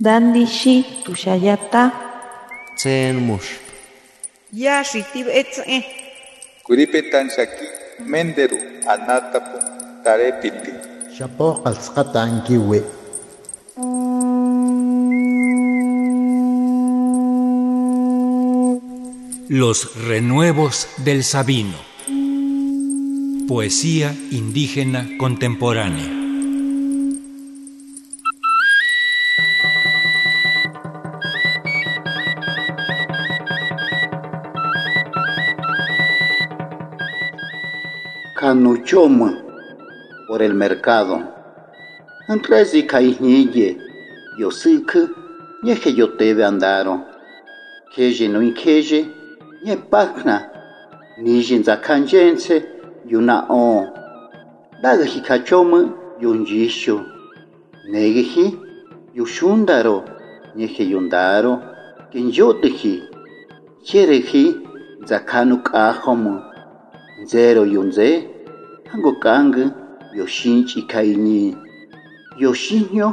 Dandishi tushayata. Tsen mush. Yashi tib etze. Kuripetan shaki menderu anatapu tarepiti. Shapo alskata ankiwe. Los renuevos del Sabino. Poesía indígena contemporánea. Canuchoma por el mercado. Antresi kaihniye. Yo siku. Nieje yo tebe andaro. Keje no inkeje. Nie pakna. Nijin za kanjense. Yuna on. Daga hikachoma. Yunjisho. Negehi. Yushundaro. Nieje yundaro. Kenjotehi. Cherehi. Zakanu kahomo. Zero yunze. Angokangu yoshinchi kayni. Yoshinyo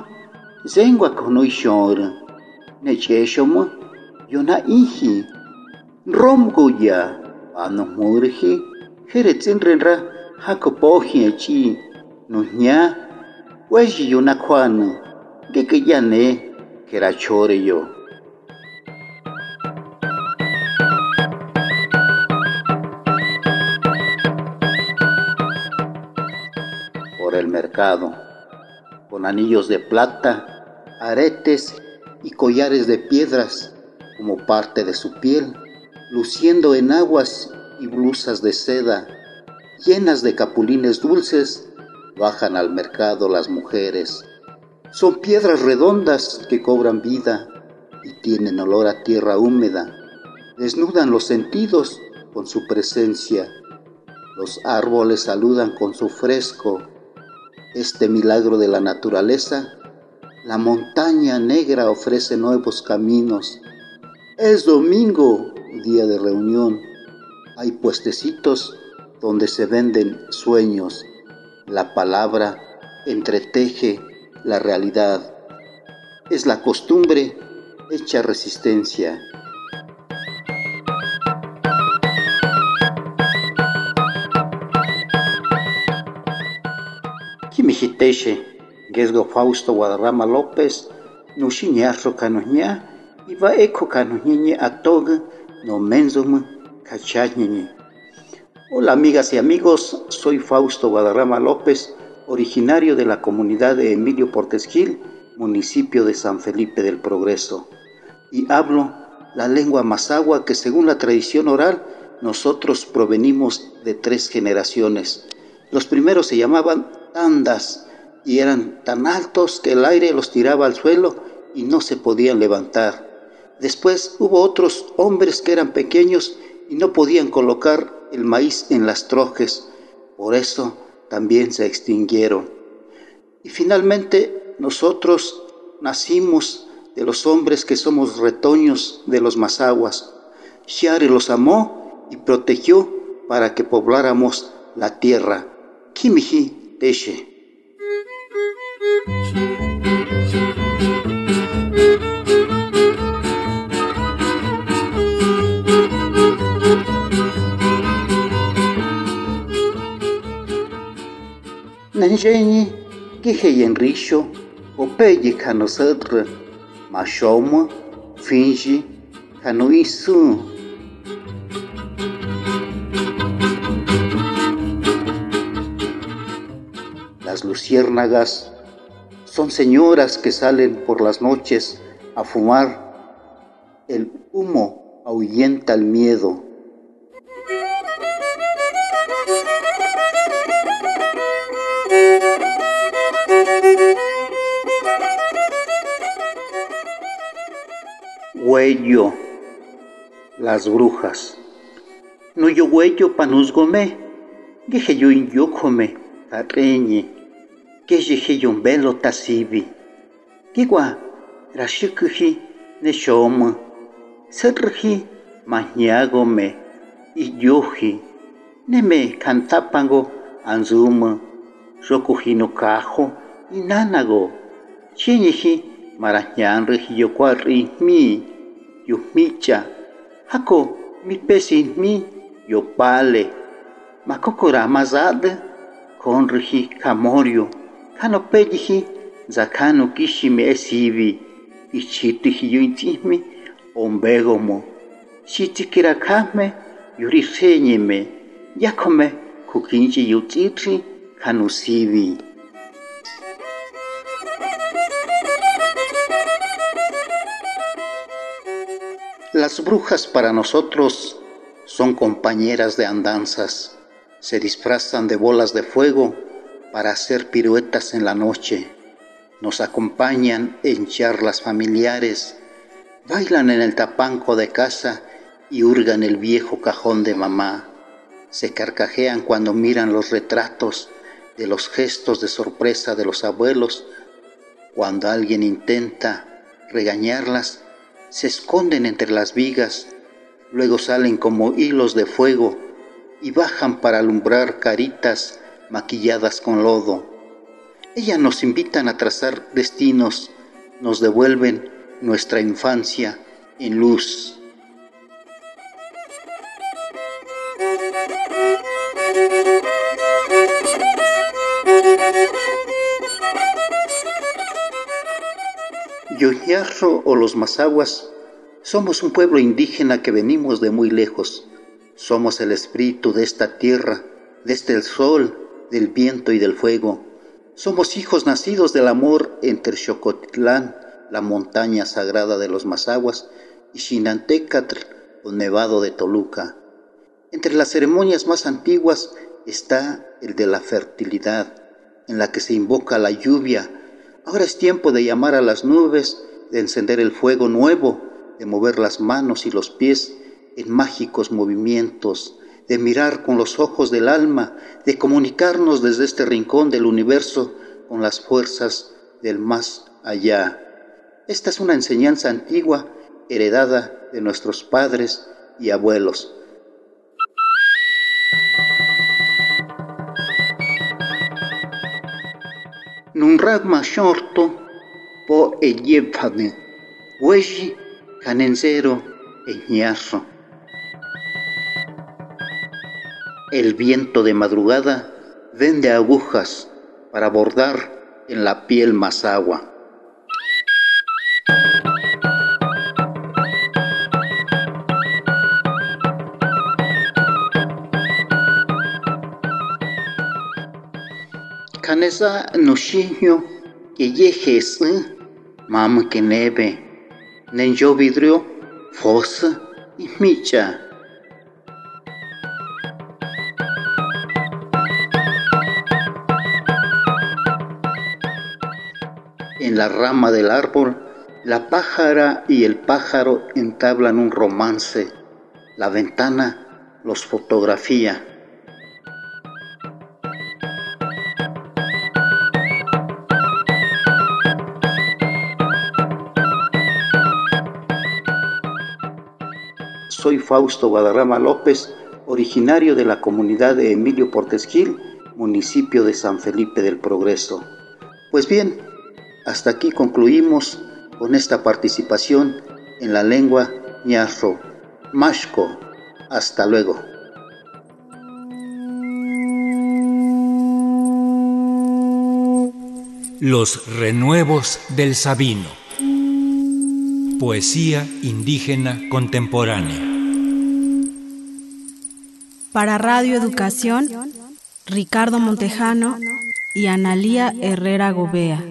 zengwa kono ishora. Necheshomo yona iji. Romgo ya anomurji jeretsinrenra jacopoji achi. Nuña weshi yona kuano. Geke yane kerachore yo. Con anillos de plata, aretes y collares de piedras como parte de su piel, luciendo en aguas y blusas de seda, llenas de capulines dulces, bajan al mercado las mujeres. Son piedras redondas que cobran vida y tienen olor a tierra húmeda. Desnudan los sentidos con su presencia. Los árboles saludan con su fresco este milagro de la naturaleza, la montaña negra ofrece nuevos caminos. Es domingo, día de reunión. Hay puestecitos donde se venden sueños. La palabra entreteje la realidad. Es la costumbre hecha resistencia. Kimijiteshe, Gesgo Fausto Guadarrama López, Iba Eco Atog, No Menzum. Hola amigas y amigos, soy Fausto Guadarrama López, originario de la comunidad de Emilio Portesquil, municipio de San Felipe del Progreso, y hablo la lengua mazagua que según la tradición oral nosotros provenimos de tres generaciones. Los primeros se llamaban y eran tan altos que el aire los tiraba al suelo y no se podían levantar. Después hubo otros hombres que eran pequeños y no podían colocar el maíz en las trojes, por eso también se extinguieron. Y finalmente nosotros nacimos de los hombres que somos retoños de los mazaguas. Xiare los amó y protegió para que pobláramos la tierra. Kimiji Teshe. Nanjeni kiheyen risho opeye kanosadra mashoma finge kanoisu luciérnagas son señoras que salen por las noches a fumar. El humo ahuyenta el miedo. Huello, las brujas. No yo huello panusgome, que yo inyócome, tareñe, yo velo tasibi. Kigua, rashikuji, neshoma, serji, mañagome, iyoji, neme cantapango, anzuma, rokujino cajo, inanago, chiniji, marañanri yokuarri mi yumicha hako mi pesi mi yopale. Makokora mazade konrihi kamorio kano pejihi zakano kishi me esibi ichitihi yuintihmi ombegomo shitikira kame yuri señeme yakome kukinchi yutitri kanusibi Las brujas para nosotros son compañeras de andanzas. Se disfrazan de bolas de fuego para hacer piruetas en la noche. Nos acompañan en charlas familiares. Bailan en el tapanco de casa y hurgan el viejo cajón de mamá. Se carcajean cuando miran los retratos de los gestos de sorpresa de los abuelos. Cuando alguien intenta regañarlas, se esconden entre las vigas, luego salen como hilos de fuego y bajan para alumbrar caritas maquilladas con lodo. Ellas nos invitan a trazar destinos, nos devuelven nuestra infancia en luz. Yoyarro o los Mazaguas somos un pueblo indígena que venimos de muy lejos. Somos el espíritu de esta tierra, desde el sol, del viento y del fuego. Somos hijos nacidos del amor entre Xocotlán, la montaña sagrada de los Mazaguas, y Xinantecatl, o nevado de Toluca. Entre las ceremonias más antiguas está el de la fertilidad, en la que se invoca la lluvia, Ahora es tiempo de llamar a las nubes, de encender el fuego nuevo, de mover las manos y los pies en mágicos movimientos, de mirar con los ojos del alma, de comunicarnos desde este rincón del universo con las fuerzas del más allá. Esta es una enseñanza antigua heredada de nuestros padres y abuelos. Nun ragma shorto po e yepane, weji canenzero e El viento de madrugada vende agujas para bordar en la piel más agua. Canesa noshiño que yejes mam que neve nen yo vidrio fos y micha. En la rama del árbol, la pájara y el pájaro entablan un romance. La ventana los fotografía. Soy Fausto Guadarrama López, originario de la comunidad de Emilio Portesquil, municipio de San Felipe del Progreso. Pues bien, hasta aquí concluimos con esta participación en la lengua ñarro, mashko. Hasta luego. Los renuevos del Sabino. Poesía indígena contemporánea. Para Radio Educación, Ricardo Montejano y Analía Herrera Gobea.